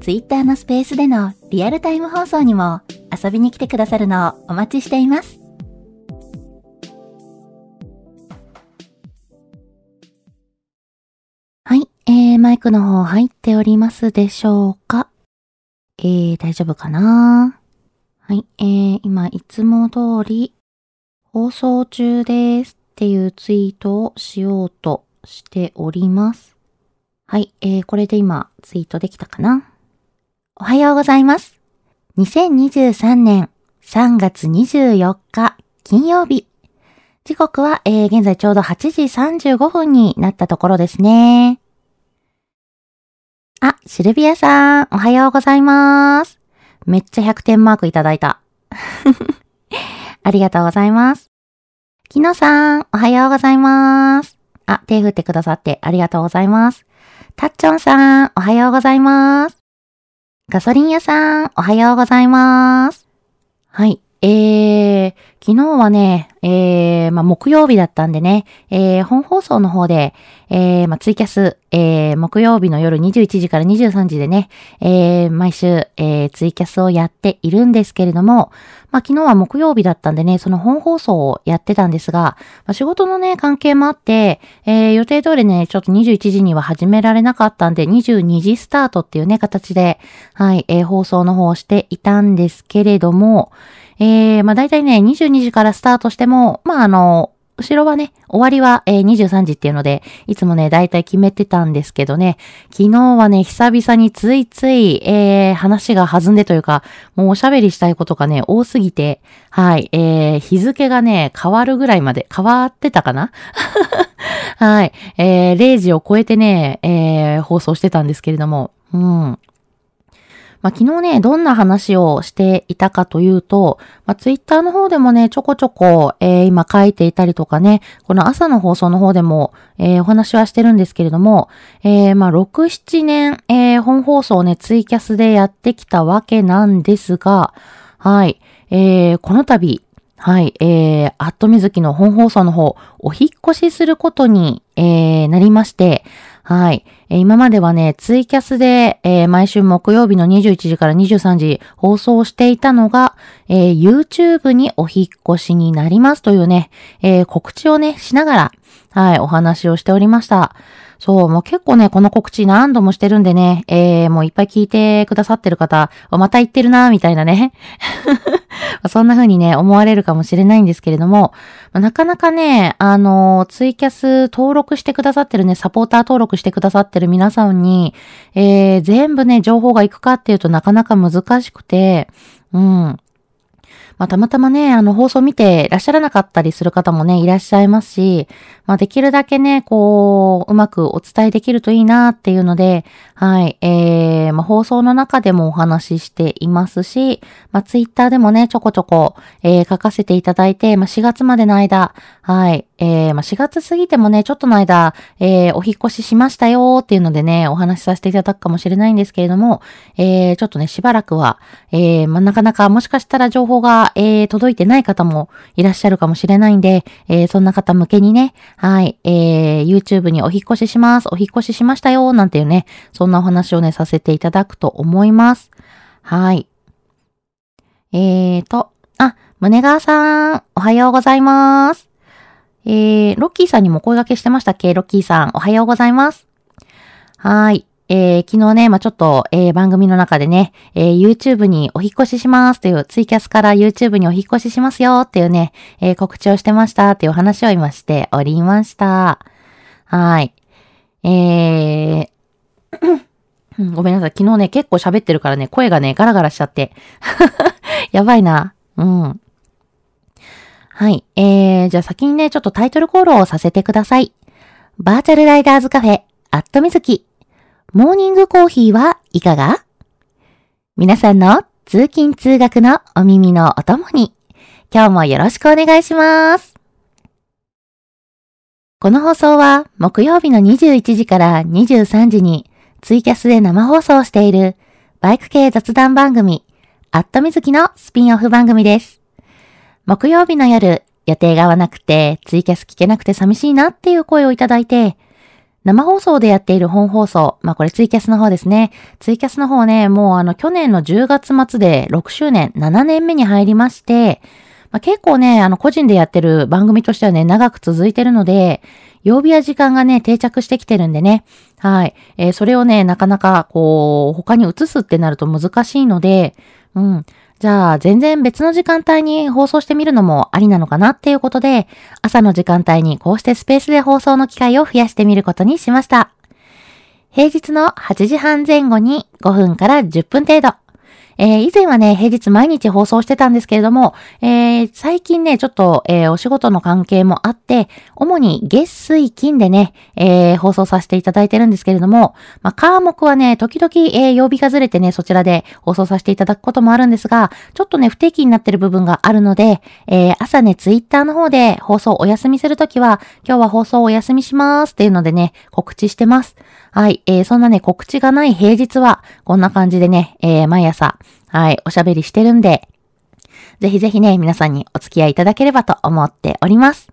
Twitter のスペースでのリアルタイム放送にも遊びに来てくださるのをお待ちしています。はい、えー、マイクの方入っておりますでしょうか？えー、大丈夫かな？はい、えー、今いつも通り放送中ですっていうツイートをしようとしております。はい、えー、これで今ツイートできたかな？おはようございます。2023年3月24日金曜日。時刻は、えー、現在ちょうど8時35分になったところですね。あ、シルビアさん、おはようございます。めっちゃ100点マークいただいた。ありがとうございます。きのさん、おはようございます。あ、手振ってくださってありがとうございます。たっちょんさん、おはようございます。ガソリン屋さん、おはようございます。はい。えー、昨日はね、えー、まあ、木曜日だったんでね、えー、本放送の方で、えー、まあ、ツイキャス、えー、木曜日の夜21時から23時でね、えー、毎週、えー、ツイキャスをやっているんですけれども、まあ、昨日は木曜日だったんでね、その本放送をやってたんですが、まあ、仕事のね、関係もあって、えー、予定通りね、ちょっと21時には始められなかったんで、22時スタートっていうね、形で、はい、えー、放送の方をしていたんですけれども、えー、まあ大体ね、22時からスタートしても、まああの、後ろはね、終わりは、えー、23時っていうので、いつもね、だいたい決めてたんですけどね、昨日はね、久々についつい、えー、話が弾んでというか、もうおしゃべりしたいことがね、多すぎて、はい、えー、日付がね、変わるぐらいまで、変わってたかな？はい、えー、0時を超えてね、えー、放送してたんですけれども、うん。まあ、昨日ね、どんな話をしていたかというと、まあ、ツイッターの方でもね、ちょこちょこ、えー、今書いていたりとかね、この朝の放送の方でも、えー、お話はしてるんですけれども、えー、まあ、6、7年、えー、本放送をね、ツイキャスでやってきたわけなんですが、はい、えー、この度、はい、えー、アットみずきの本放送の方、お引越しすることに、えー、なりまして、はい。えー、今まではね、ツイキャスで、えー、毎週木曜日の21時から23時放送していたのが、えー、YouTube にお引越しになりますというね、え告知をね、しながら、はい、お話をしておりました。そう、もう結構ね、この告知何度もしてるんでね、えー、もういっぱい聞いてくださってる方、また言ってるな、みたいなね。そんな風にね、思われるかもしれないんですけれども、なかなかね、あの、ツイキャス登録してくださってるね、サポーター登録してくださってる皆さんに、えー、全部ね、情報が行くかっていうとなかなか難しくて、うん。まあ、たまたまね、あの、放送見ていらっしゃらなかったりする方もね、いらっしゃいますし、まあ、できるだけね、こう、うまくお伝えできるといいなっていうので、はい、えー、まあ、放送の中でもお話ししていますし、まあ、ツイッターでもね、ちょこちょこ、えー、書かせていただいて、まあ、4月までの間、はい、えー、まあ、4月過ぎてもね、ちょっとの間、えー、お引越ししましたよっていうのでね、お話しさせていただくかもしれないんですけれども、えー、ちょっとね、しばらくは、え、まあ、なかなかもしかしたら情報が、え、届いてない方もいらっしゃるかもしれないんで、え、そんな方向けにね、はい、えー、YouTube にお引越しします、お引越ししましたよ、なんていうね、そんなお話をね、させていただくと思います。はい。えーと、あ、胸川さん、おはようございます。えー、ロッキーさんにも声掛けしてましたっけ？ロッキーさん、おはようございます。はい。えー、昨日ね、まあ、ちょっと、えー、番組の中でね、えー、YouTube にお引越ししますという、ツイキャスから YouTube にお引越ししますよっていうね、え、告知をしてましたっていう話を今しておりました。はい。えー、ごめんなさい。昨日ね、結構喋ってるからね、声がね、ガラガラしちゃって。やばいな。うん。はい。えー、じゃあ先にね、ちょっとタイトルコールをさせてください。バーチャルライダーズカフェ、アットミズキ。モーニングコーヒーはいかが？皆さんの通勤通学のお耳のお供に、今日もよろしくお願いします。この放送は木曜日の21時から23時にツイキャスで生放送しているバイク系雑談番組、アットミズキのスピンオフ番組です。木曜日の夜、予定が合わなくて、ツイキャス聞けなくて寂しいなっていう声をいただいて、生放送でやっている本放送、まあこれツイキャスの方ですね。ツイキャスの方ね、もうあの去年の10月末で6周年、7年目に入りまして、まあ、結構ね、あの個人でやってる番組としてはね、長く続いてるので、曜日や時間がね、定着してきてるんでね。はい。えー、それをね、なかなかこう、他に移すってなると難しいので、うん。じゃあ、全然別の時間帯に放送してみるのもありなのかなっていうことで、朝の時間帯にこうしてスペースで放送の機会を増やしてみることにしました。平日の8時半前後に5分から10分程度。えー、以前はね、平日毎日放送してたんですけれども、えー、最近ね、ちょっと、えー、お仕事の関係もあって、主に月水金でね、え放送させていただいてるんですけれども、まあ、科目はね、時々、え曜日がずれてね、そちらで放送させていただくこともあるんですが、ちょっとね、不定期になってる部分があるので、え朝ね、ツイッターの方で放送お休みするときは、今日は放送お休みしますっていうのでね、告知してます。はい。えー、そんなね、告知がない平日は、こんな感じでね、えー、毎朝、はい、おしゃべりしてるんで、ぜひぜひね、皆さんにお付き合いいただければと思っております。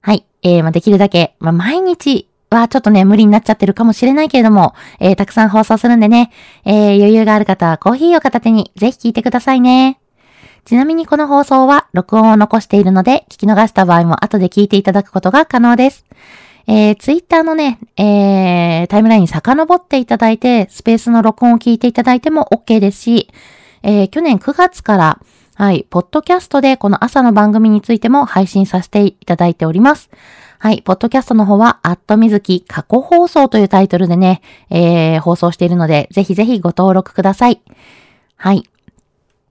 はい。えー、まあ、できるだけ、まあ、毎日はちょっとね、無理になっちゃってるかもしれないけれども、えー、たくさん放送するんでね、えー、余裕がある方はコーヒーを片手にぜひ聞いてくださいね。ちなみにこの放送は録音を残しているので、聞き逃した場合も後で聞いていただくことが可能です。えー、ツイッターのね、えー、タイムラインに遡っていただいて、スペースの録音を聞いていただいても OK ですし、えー、去年9月から、はい、ポッドキャストでこの朝の番組についても配信させていただいております。はい、ポッドキャストの方は、アットみずき過去放送というタイトルでね、えー、放送しているので、ぜひぜひご登録ください。はい。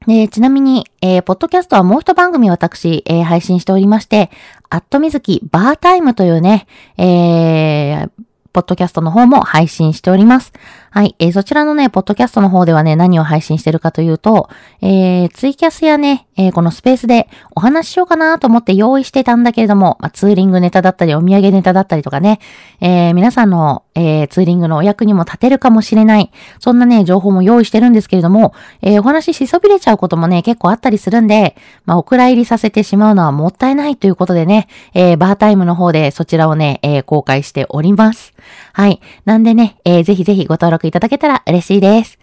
で、ちなみに、えー、ポッドキャストはもう一番組私、えー、配信しておりまして、アットミズキバータイムというね、えー、ポッドキャストの方も配信しております。はい。えー、そちらのね、ポッドキャストの方ではね、何を配信してるかというと、えー、ツイキャスやね、えー、このスペースでお話ししようかなと思って用意してたんだけれども、まあ、ツーリングネタだったり、お土産ネタだったりとかね、えー、皆さんの、えー、ツーリングのお役にも立てるかもしれない、そんなね、情報も用意してるんですけれども、えー、お話ししそびれちゃうこともね、結構あったりするんで、まあ、お蔵入りさせてしまうのはもったいないということでね、えー、バータイムの方でそちらをね、えー、公開しております。はい。なんでね、えー、ぜひぜひご登録いただけたら嬉しいです。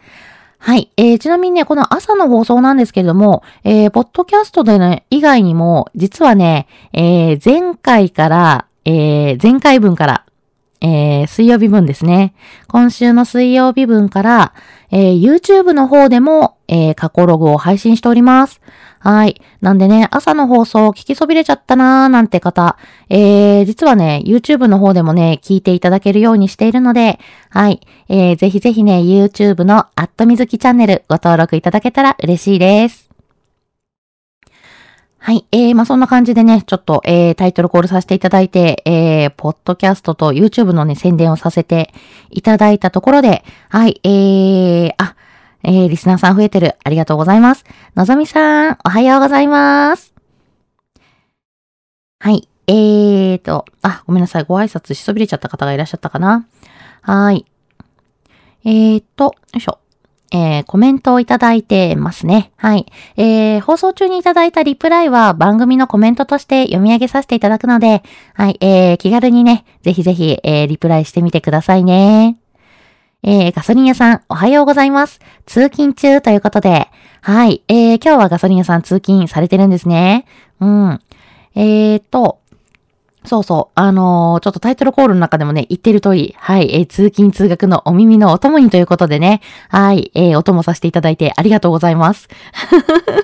はい。えー、ちなみにね、この朝の放送なんですけれども、えー、ポッドキャストでね、以外にも、実はね、えー、前回から、えー、前回分から、えー、水曜日分ですね。今週の水曜日分から、えー、YouTube の方でも、えー、過去ログを配信しております。はい。なんでね、朝の放送聞きそびれちゃったなーなんて方、えー、実はね、YouTube の方でもね、聞いていただけるようにしているので、はい。えー、ぜひぜひね、YouTube のアットみずきチャンネルご登録いただけたら嬉しいです。はい。えー、まあ、そんな感じでね、ちょっと、えー、タイトルコールさせていただいて、えー、ポッドキャストと YouTube のね、宣伝をさせていただいたところで、はい、えー、あ、えー、リスナーさん増えてる。ありがとうございます。のぞみさん、おはようございます。はい。えーと、あ、ごめんなさい。ご挨拶しそびれちゃった方がいらっしゃったかな。はい。えーと、よいしょ。えー、コメントをいただいてますね。はい。えー、放送中にいただいたリプライは番組のコメントとして読み上げさせていただくので、はい。えー、気軽にね、ぜひぜひ、えー、リプライしてみてくださいね。えー、ガソリン屋さん、おはようございます。通勤中ということで、はい。えー、今日はガソリン屋さん通勤されてるんですね。うん。えーと、そうそう。あのー、ちょっとタイトルコールの中でもね、言ってる通り、はい、えー、通勤通学のお耳のお供にということでね、はい、えー、お供させていただいてありがとうございます。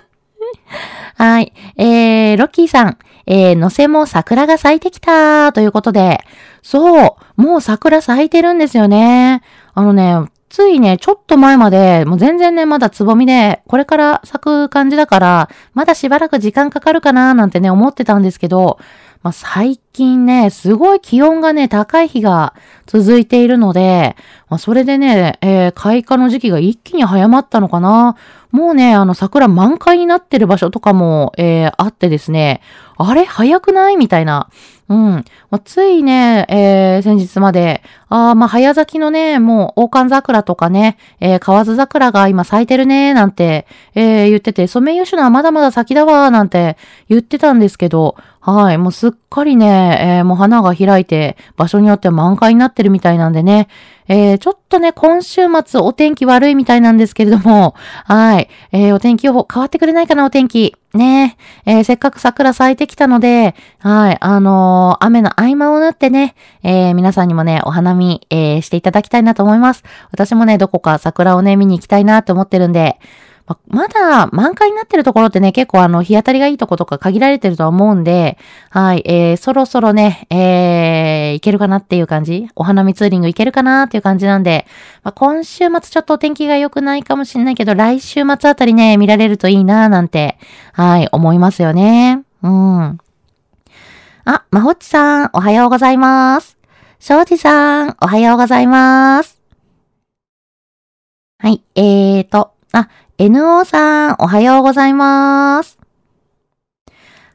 はい、えー、ロッキーさん、えー、のせも桜が咲いてきたということで、そう、もう桜咲いてるんですよね。あのね、ついね、ちょっと前まで、もう全然ね、まだつぼみで、これから咲く感じだから、まだしばらく時間かかるかなーなんてね、思ってたんですけど、まあ、最近ね、すごい気温がね、高い日が続いているので、まあ、それでね、えー、開花の時期が一気に早まったのかな。もうね、あの桜満開になってる場所とかも、えー、あってですね、あれ？早くない？みたいな。うん。まあ、ついね、えー、先日まで、ああまあ、早咲きのね、もう、王冠桜とかね、えー、河津桜が今咲いてるね、なんて、えー、言ってて、ソメイヨシノはまだまだ先だわ、なんて言ってたんですけど、はい、もうすっかりね、えー、もう花が開いて、場所によっては満開になってるみたいなんでね、えー、ちょっとね、今週末お天気悪いみたいなんですけれども、はい、えー、お天気予報変わってくれないかな、お天気。ね、えー、せっかく桜咲いてきたので、はい、あのー、雨の合間を縫ってね、えー、皆さんにもね、お花見、え、していただきたいなと思います。私もね、どこか桜をね、見に行きたいなって思ってるんで、ま、まだ満開になってるところってね、結構あの、日当たりがいいとことか限られてるとは思うんで、はい、えー、そろそろね、えー、いけるかなっていう感じお花見ツーリングいけるかなっていう感じなんで、ま、今週末ちょっとお天気が良くないかもしれないけど、来週末あたりね、見られるといいなーなんて、はい、思いますよね。うん。あ、まほっちさん、おはようございます。しょうじさん、おはようございます。はい、えーと、あ、NO さん、おはようございます。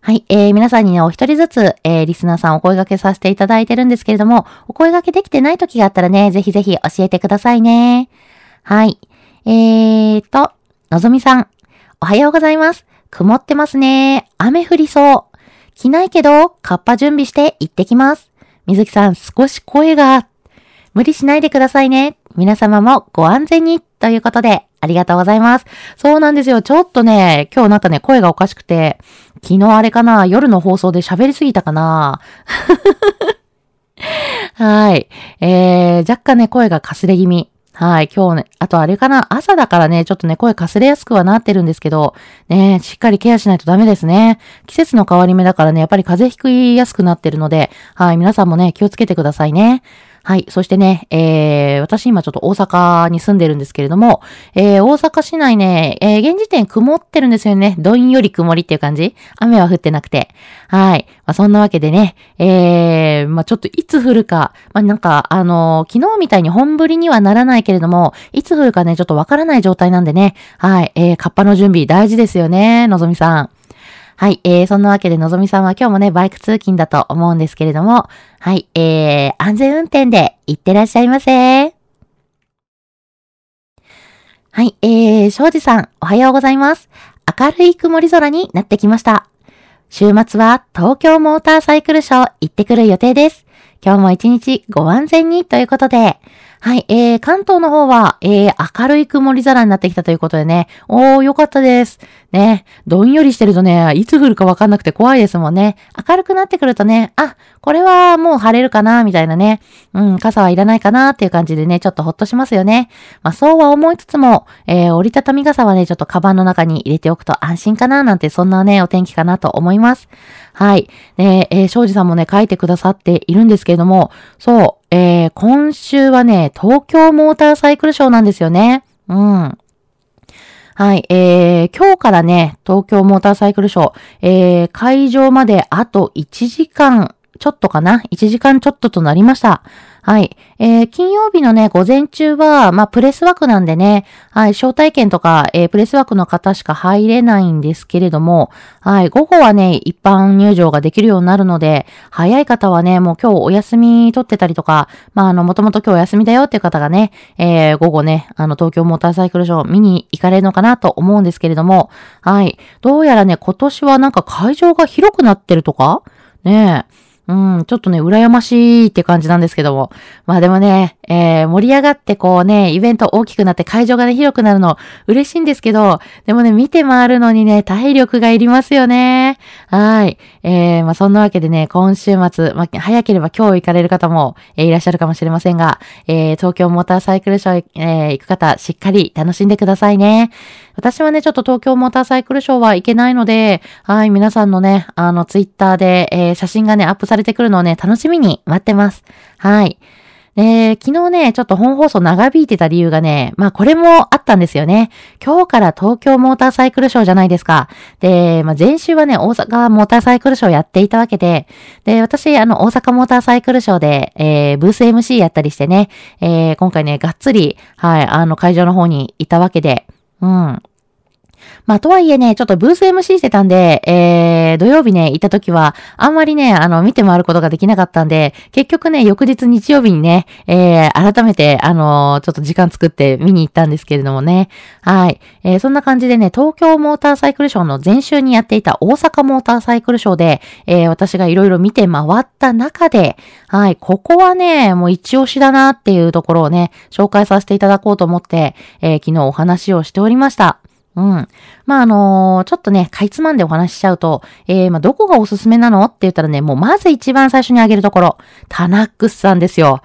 はい、えー、皆さんにね、お一人ずつ、えー、リスナーさんお声掛けさせていただいてるんですけれども、お声掛けできてない時があったらね、ぜひぜひ教えてくださいね。はい。えーと、のぞみさん、おはようございます。曇ってますね。雨降りそう。着ないけど、カッパ準備して行ってきます。みずきさん、少し声が。無理しないでくださいね。皆様もご安全に。ということで、ありがとうございます。そうなんですよ。ちょっとね、今日なんかね、声がおかしくて、昨日あれかな、夜の放送で喋りすぎたかな。はい。えー、若干ね、声がかすれ気味。はい。今日ね、あとあれかな、朝だからね、ちょっとね、声かすれやすくはなってるんですけど、ね、しっかりケアしないとダメですね。季節の変わり目だからね、やっぱり風邪ひきやすくなってるので、はい。皆さんもね、気をつけてくださいね。はい。そしてね、えー、私今ちょっと大阪に住んでるんですけれども、えー、大阪市内ね、えー、現時点曇ってるんですよね。どんより曇りっていう感じ雨は降ってなくて。はい。まあ、そんなわけでね、えー、まあ、ちょっといつ降るか、まあ、なんか、あの、昨日みたいに本降りにはならないけれども、いつ降るかね、ちょっとわからない状態なんでね、はい。えー、カッパの準備大事ですよね、のぞみさん。はい。えー、そんなわけで、のぞみさんは今日もね、バイク通勤だと思うんですけれども、はい。えー、安全運転で行ってらっしゃいませ。はい。えー、庄司さん、おはようございます。明るい曇り空になってきました。週末は東京モーターサイクルショー行ってくる予定です。今日も一日ご安全にということで、はい、えー、関東の方は、えー、明るい曇り空になってきたということでね。おー、よかったです。ね、どんよりしてるとね、いつ降るかわかんなくて怖いですもんね。明るくなってくるとね、あ、これはもう晴れるかな、みたいなね。うん、傘はいらないかなっていう感じでね、ちょっとほっとしますよね。まあそうは思いつつも、えー、折りたたみ傘はね、ちょっとカバンの中に入れておくと安心かな、なんてそんなね、お天気かなと思います。はい。ね、えー、庄司さんもね、書いてくださっているんですけれども、そう、えー、今週はね、東京モーターサイクルショーなんですよね。うん。はい、えー、今日からね、東京モーターサイクルショー、えー、会場まであと1時間ちょっとかな ?1 時間ちょっととなりました。はい。えー、金曜日のね、午前中は、まあ、プレス枠なんでね、はい、招待券とか、えー、プレス枠の方しか入れないんですけれども、はい、午後はね、一般入場ができるようになるので、早い方はね、もう今日お休み取ってたりとか、まあ、あの、もともと今日お休みだよっていう方がね、えー、午後ね、あの、東京モーターサイクルショー見に行かれるのかなと思うんですけれども、はい。どうやらね、今年はなんか会場が広くなってるとか？ねえ。うん、ちょっとね、羨ましいって感じなんですけども。まあでもね、えー、盛り上がってこうね、イベント大きくなって会場がね、広くなるの嬉しいんですけど、でもね、見て回るのにね、体力がいりますよね。はい。えー、まあそんなわけでね、今週末、まあ早ければ今日行かれる方も、えー、いらっしゃるかもしれませんが、えー、東京モーターサイクルショー、えー、行く方、しっかり楽しんでくださいね。私はね、ちょっと東京モーターサイクルショーは行けないので、はい、皆さんのね、あの、ツイッターで、えー、写真がね、アップされてくるのをね、楽しみに待ってます。はい。で、昨日ね、ちょっと本放送長引いてた理由がね、まあこれもあったんですよね。今日から東京モーターサイクルショーじゃないですか。で、まあ前週はね、大阪モーターサイクルショーやっていたわけで、で、私、あの、大阪モーターサイクルショーで、えー、ブース MC やったりしてね、えー、今回ね、がっつり、はい、あの、会場の方にいたわけで、うん。まあ、とはいえね、ちょっとブース MC してたんで、えー、土曜日ね、行った時は、あんまりね、あの、見て回ることができなかったんで、結局ね、翌日日曜日にね、えー、改めて、あのー、ちょっと時間作って見に行ったんですけれどもね。はい。えー、そんな感じでね、東京モーターサイクルショーの前週にやっていた大阪モーターサイクルショーで、えー、私がいろいろ見て回った中で、はい、ここはね、もう一押しだなっていうところをね、紹介させていただこうと思って、えー、昨日お話をしておりました。うん。まあ、あのー、ちょっとね、かいつまんでお話ししちゃうと、えー、まあ、どこがおすすめなのって言ったらね、もうまず一番最初にあげるところ、タナックスさんですよ。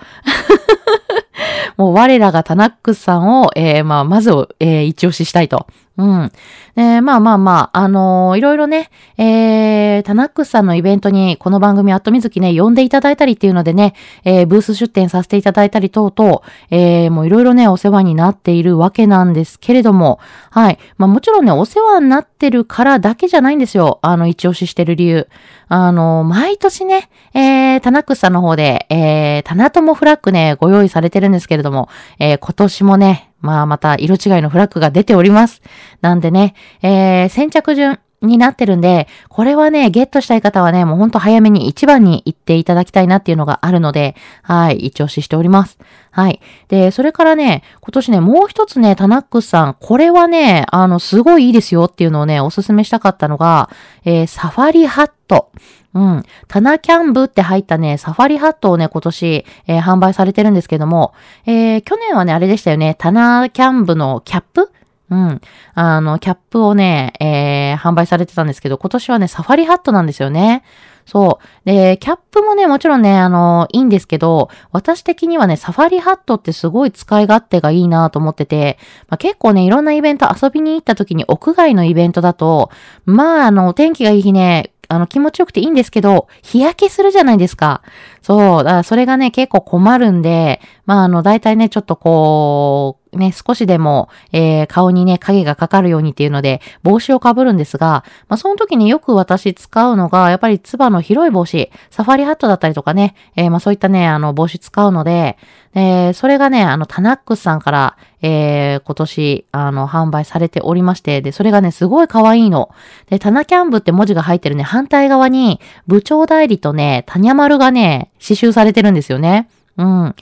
もう我らがタナックスさんを、えー、まあ、まず、えー、一押ししたいと。うん。えまあまあまあ、あのー、いろいろね、えー、タナックスさんのイベントにこの番組アットミズキね、呼んでいただいたりっていうのでね、えー、ブース出展させていただいたり等々、えー、もういろいろね、お世話になっているわけなんですけれども、はい。まあもちろんね、お世話になってるからだけじゃないんですよ。あの、一押ししてる理由。あの、毎年ね、えー、タナックスさんの方で、えー、タナトモフラッグね、ご用意されてるんですけれども、えー、今年もね、まあまた色違いのフラッグが出ております。なんでね、えー、先着順になってるんで、これはね、ゲットしたい方はね、もうほんと早めに一番に行っていただきたいなっていうのがあるので、はい、一押ししております。はい。で、それからね、今年ね、もう一つね、タナックスさん、これはね、あの、すごいいいですよっていうのをね、おすすめしたかったのが、えー、サファリハット。うん。タナキャンブって入ったね、サファリハットをね、今年、えー、販売されてるんですけども、えー、去年はね、あれでしたよね、タナキャンブのキャップ？うん。あの、キャップをね、えー、販売されてたんですけど、今年はね、サファリハットなんですよね。そう。で、キャップもね、もちろんね、あの、いいんですけど、私的にはね、サファリハットってすごい使い勝手がいいなと思ってて、まあ、結構ね、いろんなイベント遊びに行った時に屋外のイベントだと、まあ、あの、天気がいい日ね、あの、気持ちよくていいんですけど、日焼けするじゃないですか。そう。だからそれがね、結構困るんで、まあ、あの、大体ね、ちょっとこう、ね、少しでも、えー、顔にね、影がかかるようにっていうので、帽子をかぶるんですが、まあ、その時によく私使うのが、やっぱりツバの広い帽子、サファリハットだったりとかね、えー、まあ、そういったね、あの、帽子使うので、え、それがね、あの、タナックスさんから、えー、今年、あの、販売されておりまして、で、それがね、すごい可愛いの。で、タナキャンブって文字が入ってるね、反対側に、部長代理とね、タニャマルがね、刺繍されてるんですよね。うん。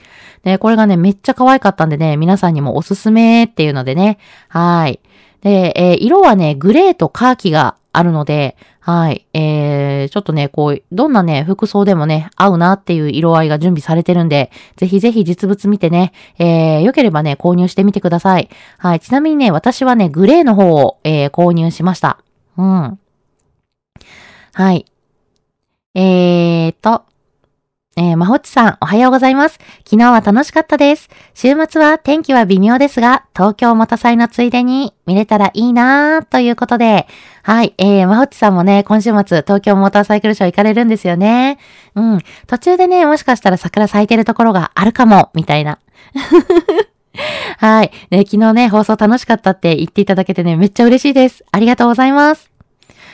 で、これがね、めっちゃ可愛かったんでね、皆さんにもおすすめっていうのでね、はい。で、えー、色はね、グレーとカーキがあるので、はい。えー、ちょっとね、こう、どんなね、服装でもね、合うなっていう色合いが準備されてるんで、ぜひぜひ実物見てね、えー、良ければね、購入してみてください。はい。ちなみにね、私はね、グレーの方を、えー、購入しました。うん。はい。えーと、えー、まほっちさん、おはようございます。昨日は楽しかったです。週末は天気は微妙ですが、東京元祭のついでに見れたらいいなーということで、はい、えー、まほっちさんもね、今週末、東京モーターサイクルショー行かれるんですよね。うん。途中でね、もしかしたら桜咲いてるところがあるかも、みたいな。はい。ね、昨日ね、放送楽しかったって言っていただけてね、めっちゃ嬉しいです。ありがとうございます。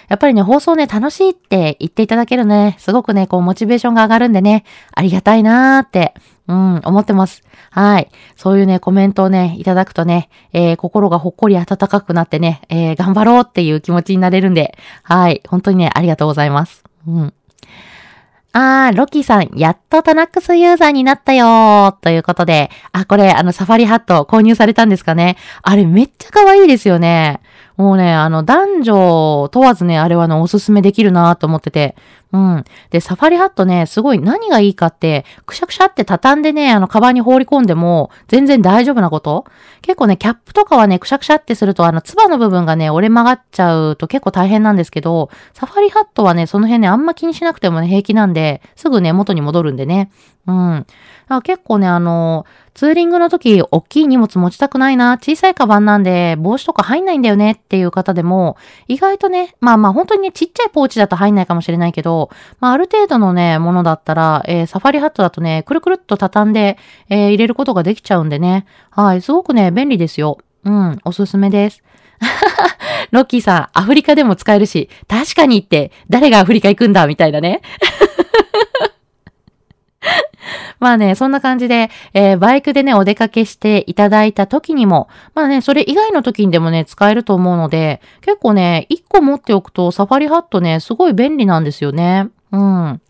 やっぱりね、放送ね、楽しいって言っていただけるね、すごくね、こう、モチベーションが上がるんでね、ありがたいなーって、うん、思ってます。はい。そういうね、コメントをね、いただくとね、えー、心がほっこり温かくなってね、えー、頑張ろうっていう気持ちになれるんで、はい。本当にね、ありがとうございます。うん。あー、ロキさん、やっとタナックスユーザーになったよーということで、あ、これ、あの、サファリハット購入されたんですかねあれめっちゃ可愛いですよね。もうね、あの、男女問わずね、あれはね、おすすめできるなと思ってて。うん。で、サファリハットね、すごい何がいいかって、くしゃくしゃって畳んでね、あの、カバンに放り込んでも、全然大丈夫なこと？結構ね、キャップとかはね、くしゃくしゃってすると、あの、ツバの部分がね、折れ曲がっちゃうと結構大変なんですけど、サファリハットはね、その辺ね、あんま気にしなくてもね、平気なんで、すぐね、元に戻るんでね。うん。あ結構ね、あの、ツーリングの時、大きい荷物持ちたくないな、小さいカバンなんで、帽子とか入んないんだよねっていう方でも、意外とね、まあまあ本当にね、ちっちゃいポーチだと入んないかもしれないけど、まあある程度のね、ものだったら、えー、サファリハットだとね、くるくるっと畳んで、えー、入れることができちゃうんでね。はい、すごくね、便利ですよ。うん、おすすめです。ロッキーさん、アフリカでも使えるし、確かにって、誰がアフリカ行くんだみたいなね。まあね、そんな感じで、えー、バイクでね、お出かけしていただいた時にも、まあね、それ以外の時にでもね、使えると思うので、結構ね、1個持っておくとサファリハットね、すごい便利なんですよね。うん。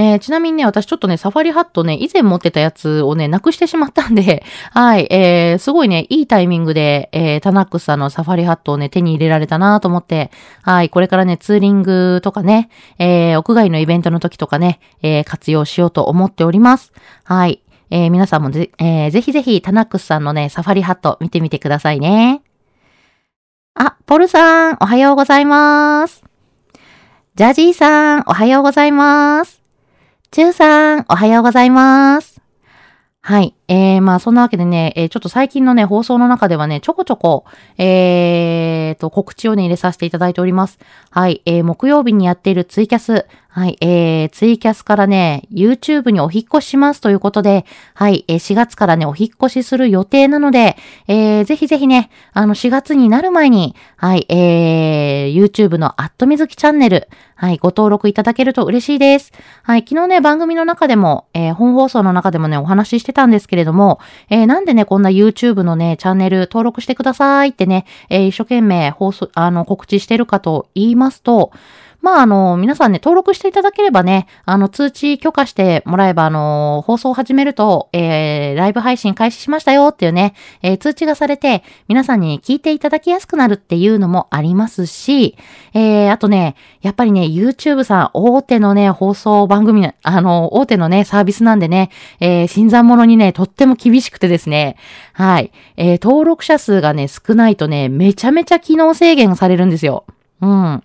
ね、ちなみにね、私ちょっとね、サファリハットね、以前持ってたやつをね、なくしてしまったんで、はい、えー、すごいね、いいタイミングで、えー、タナックスさんのサファリハットをね、手に入れられたなと思って、はい、これからね、ツーリングとかね、えー、屋外のイベントの時とかね、えー、活用しようと思っております。はい。えー、皆さんもぜ、えー、ぜひぜひタナックスさんのね、サファリハット見てみてくださいね。あ、ポルさん、おはようございます。ジャジーさん、おはようございます。チューさん、おはようございます。はい。えー、まあ、そんなわけでね、えー、ちょっと最近のね、放送の中ではね、ちょこちょこ、えーと、告知をね、入れさせていただいております。はい。えー、木曜日にやっているツイキャス、はい、えー、ツイキャスからね、YouTube にお引越ししますということで、はい、えー、4月からね、お引越しする予定なので、えー、ぜひぜひね、あの、4月になる前に、はい、えー、YouTube のアットみずきチャンネル、はい、ご登録いただけると嬉しいです。はい、昨日ね、番組の中でも、えー、本放送の中でもね、お話ししてたんですけれども、えー、なんでね、こんな YouTube のね、チャンネル登録してくださいってね、えー、一生懸命放送、あの、告知してるかと言いますと、まあ、あの、皆さんね、登録していただければね、あの、通知許可してもらえば、あの、放送を始めると、えー、ライブ配信開始しましたよっていうね、えー、通知がされて、皆さんに聞いていただきやすくなるっていうのもありますし、えー、あとね、やっぱりね、YouTube さん、大手のね、放送番組、あの、大手のね、サービスなんでね、えー、新参者にね、とっても厳しくてですね、はい、えー、登録者数がね、少ないとね、めちゃめちゃ機能制限されるんですよ。うん。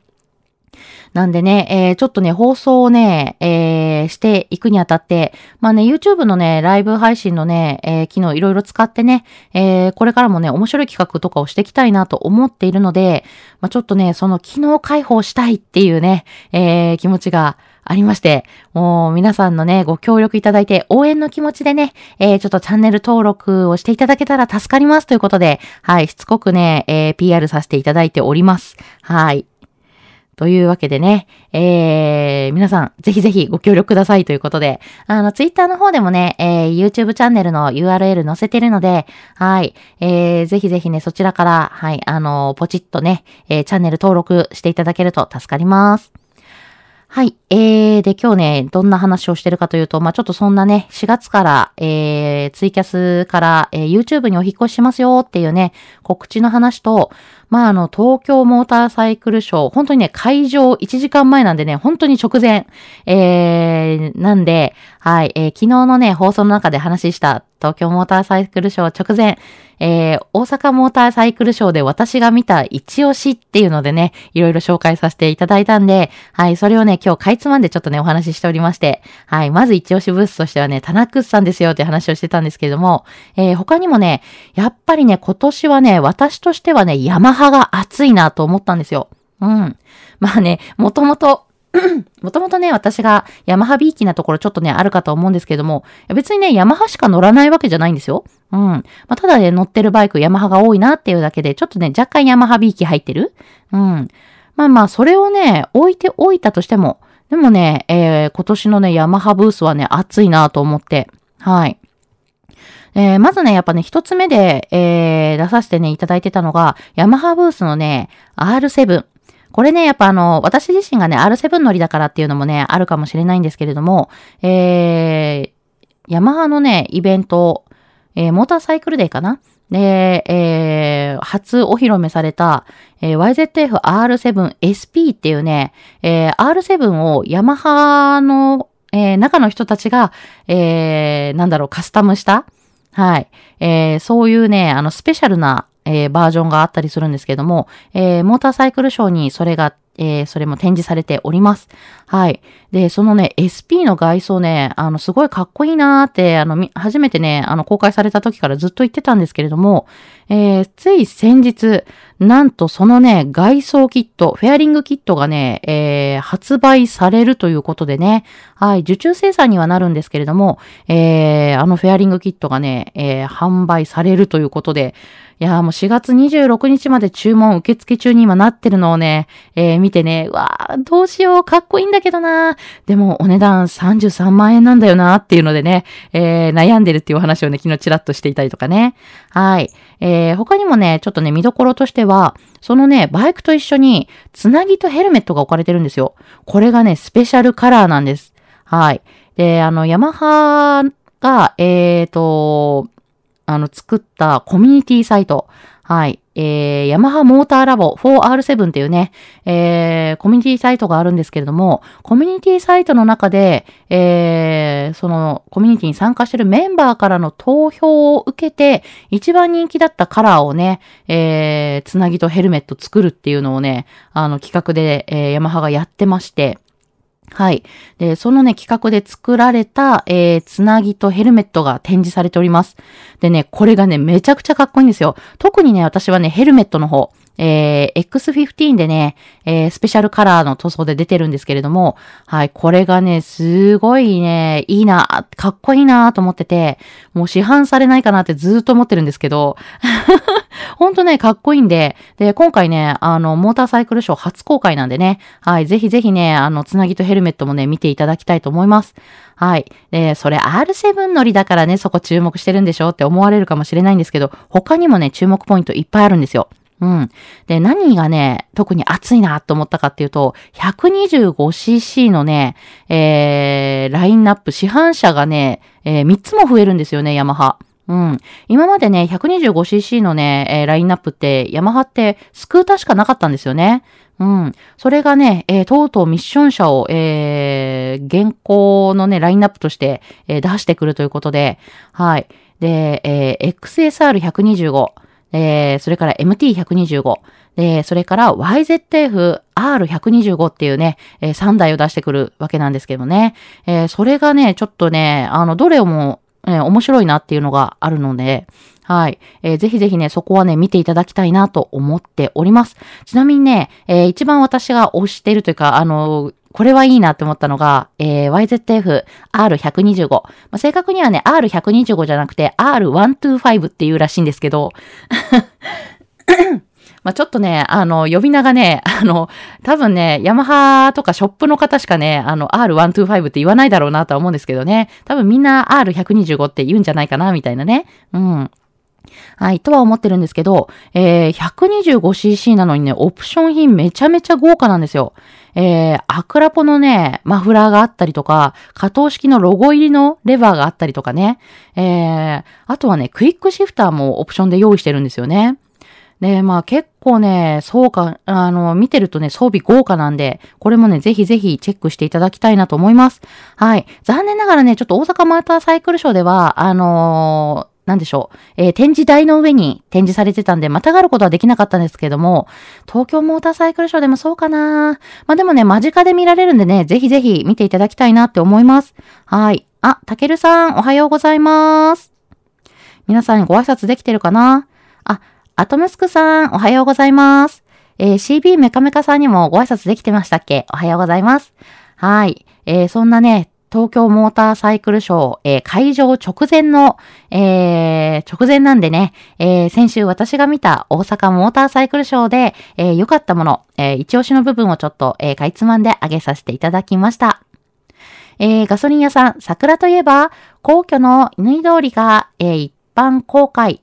なんでね、えー、ちょっとね、放送をね、えー、していくにあたって、まあね、YouTube のね、ライブ配信のね、えー、機能いろいろ使ってね、えー、これからもね、面白い企画とかをしていきたいなと思っているので、まあちょっとね、その機能開放したいっていうね、えー、気持ちがありまして、もう皆さんのね、ご協力いただいて、応援の気持ちでね、えー、ちょっとチャンネル登録をしていただけたら助かりますということで、はい、しつこくね、えー、PR させていただいております。はい。というわけでね、えー、皆さん、ぜひぜひご協力くださいということで、あの、ツイッターの方でもね、えー、YouTube チャンネルの URL 載せてるので、はい、えー、ぜひぜひね、そちらから、はい、あの、ポチッとね、えー、チャンネル登録していただけると助かります。はい。えー、で、今日ね、どんな話をしてるかというと、まあ、ちょっとそんなね、4月から、えー、ツイキャスから、えー、YouTube にお引越ししますよっていうね、告知の話と、まあ、あの、東京モーターサイクルショー、本当にね、会場1時間前なんでね、本当に直前、えー、なんで、はい、えー、昨日のね、放送の中で話した東京モーターサイクルショー直前、えー、大阪モーターサイクルショーで私が見た一押しっていうのでね、いろいろ紹介させていただいたんで、はい、それをね、今日かいつまんでちょっとね、お話ししておりまして、はい、まず一押しブースとしてはね、タナクスさんですよって話をしてたんですけれども、えー、他にもね、やっぱりね、今年はね、私としてはね、ヤマハが熱いなと思ったんですよ。うん。まあね、もともと、もともとね、私がヤマハビーキなところちょっとね、あるかと思うんですけども、別にね、ヤマハしか乗らないわけじゃないんですよ。うん。まあ、ただね、乗ってるバイクヤマハが多いなっていうだけで、ちょっとね、若干ヤマハビーキ入ってる。うん。まあまあ、それをね、置いておいたとしても、でもね、えー、今年のね、ヤマハブースはね、熱いなと思って、はい。えー、まずね、やっぱね、一つ目で、えー、出させてね、いただいてたのが、ヤマハブースのね、R7。これね、やっぱあの、私自身がね、R7 乗りだからっていうのもね、あるかもしれないんですけれども、えー、ヤマハのね、イベント、えー、モーターサイクルデーかな？で、えー、初お披露目された、えー、YZF-R7SP っていうね、えー、R7 をヤマハの、えー、中の人たちが、えー、なんだろう、カスタムした、はい、えー、そういうね、あの、スペシャルな、えー、バージョンがあったりするんですけども、えー、モーターサイクルショーにそれがえー、それも展示されております。はい。で、そのね、SP の外装ね、あの、すごいかっこいいなーって、あの、初めてね、あの、公開された時からずっと言ってたんですけれども、えー、つい先日、なんとそのね、外装キット、フェアリングキットがね、えー、発売されるということでね、はい、受注生産にはなるんですけれども、えー、あのフェアリングキットがね、えー、販売されるということで、いやもう4月26日まで注文受付中に今なってるのをね、えー、見てね、わー、どうしよう、かっこいいんだけどなでもお値段33万円なんだよなっていうのでね、えー、悩んでるっていうお話をね、昨日チラッとしていたりとかね。はい。えー、他にもね、ちょっとね、見どころとしては、そのね、バイクと一緒に、つなぎとヘルメットが置かれてるんですよ。これがね、スペシャルカラーなんです。はい。で、あの、ヤマハが、えーと、あの、作ったコミュニティサイト。はい。えー、ヤマハモーターラボ 4R7 っていうね、えー、コミュニティサイトがあるんですけれども、コミュニティサイトの中で、えー、そのコミュニティに参加してるメンバーからの投票を受けて、一番人気だったカラーをね、えー、つなぎとヘルメット作るっていうのをね、あの企画で、えー、ヤマハがやってまして、はい。で、そのね、企画で作られた、えー、つなぎとヘルメットが展示されております。でね、これがね、めちゃくちゃかっこいいんですよ。特にね、私はね、ヘルメットの方、えー、X15 でね、えー、スペシャルカラーの塗装で出てるんですけれども、はい、これがね、すごいね、いいな、かっこいいなと思ってて、もう市販されないかなってずっと思ってるんですけど、ほんとね、かっこいいんで、で、今回ね、あの、モーターサイクルショー初公開なんでね、はい、ぜひぜひね、あの、つなぎとヘルメットもね、見ていただきたいと思います。はい。で、それ R7 乗りだからね、そこ注目してるんでしょって思われるかもしれないんですけど、他にもね、注目ポイントいっぱいあるんですよ。うん。で、何がね、特に熱いなと思ったかっていうと、125cc のね、えー、ラインナップ、市販車がね、えー、3つも増えるんですよね、ヤマハ。うん。今までね、125cc のね、えー、ラインナップって、ヤマハってスクーターしかなかったんですよね。うん。それがね、えー、とうとうミッション車を、えー、現行のね、ラインナップとして、えー、出してくるということで、はい。で、えー、XSR125、えー、それから MT125、で、それから YZF-R125 っていうね、えー、3台を出してくるわけなんですけどね。えー、それがね、ちょっとね、あの、どれも、えー、面白いなっていうのがあるので、はい。えー、ぜひぜひね、そこはね、見ていただきたいなと思っております。ちなみにね、えー、一番私が推してるというか、あのー、これはいいなって思ったのが、えー、YZF-R125。まあ、正確にはね、R125 じゃなくて R125 っていうらしいんですけど、まあ、ちょっとね、あの、呼び名がね、あの、多分ね、ヤマハとかショップの方しかね、あの、R125 って言わないだろうなとは思うんですけどね、多分みんな R125 って言うんじゃないかな、みたいなね。うん。はい、とは思ってるんですけど、えー、125cc なのにね、オプション品めちゃめちゃ豪華なんですよ。えー、アクラポのね、マフラーがあったりとか、可動式のロゴ入りのレバーがあったりとかね、えー、あとはね、クイックシフターもオプションで用意してるんですよね。で、まあ結構ね、そうか、あの、見てるとね、装備豪華なんで、これもね、ぜひぜひチェックしていただきたいなと思います。はい。残念ながらね、ちょっと大阪マーターサイクルショーでは、あのーなんでしょう、えー、展示台の上に展示されてたんで、またがることはできなかったんですけども、東京モーターサイクルショーでもそうかなまあでもね、間近で見られるんでね、ぜひぜひ見ていただきたいなって思います。はい。あ、たけるさん、おはようございます。皆さんご挨拶できてるかな？あ、アトムスクさん、おはようございます。えー、CB メカメカさんにもご挨拶できてましたっけ？おはようございます。はい。えー、そんなね、東京モーターサイクルショー、えー、会場直前の、えー、直前なんでね、えー、先週私が見た大阪モーターサイクルショーで、え良かったもの、え一押しの部分をちょっと、えかいつまんであげさせていただきました。えガソリン屋さん、桜といえば、皇居の犬通りが、え一般公開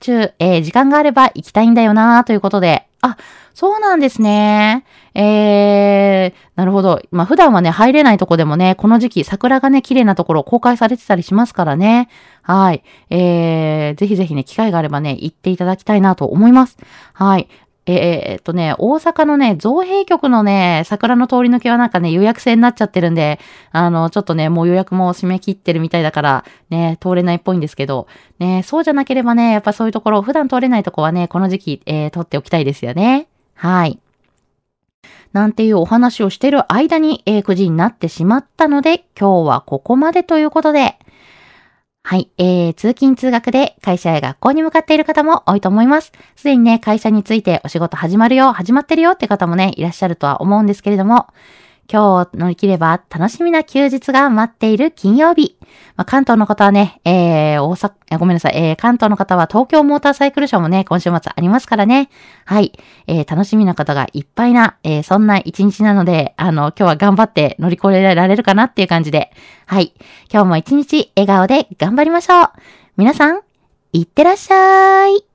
中、え時間があれば行きたいんだよなということで、あ、そうなんですね。えー、なるほど。まあ、普段はね、入れないとこでもね、この時期、桜がね、綺麗なところ公開されてたりしますからね。はい。えー、ぜひぜひね、機会があればね、行っていただきたいなと思います。はい。えー、っとね、大阪のね、造幣局のね、桜の通り抜けはなんかね、予約制になっちゃってるんで、あの、ちょっとね、もう予約も締め切ってるみたいだから、ね、通れないっぽいんですけど、ね、そうじゃなければね、やっぱそういうところ、普段通れないとこはね、この時期、えー、通っておきたいですよね。はい。なんていうお話をしてる間に、えー、9時になってしまったので、今日はここまでということで、はい。えー、通勤通学で会社や学校に向かっている方も多いと思います。すでにね、会社についてお仕事始まるよ、始まってるよって方もね、いらっしゃるとは思うんですけれども、今日乗り切れば楽しみな休日が待っている金曜日。まあ、関東の方はね、えー、大阪え、ごめんなさい、えー、関東の方は東京モーターサイクルショーもね、今週末ありますからね。はい。えー、楽しみな方がいっぱいな、えー、そんな一日なので、あの、今日は頑張って乗り越えられるかなっていう感じで。はい。今日も一日笑顔で頑張りましょう。皆さん、いってらっしゃい。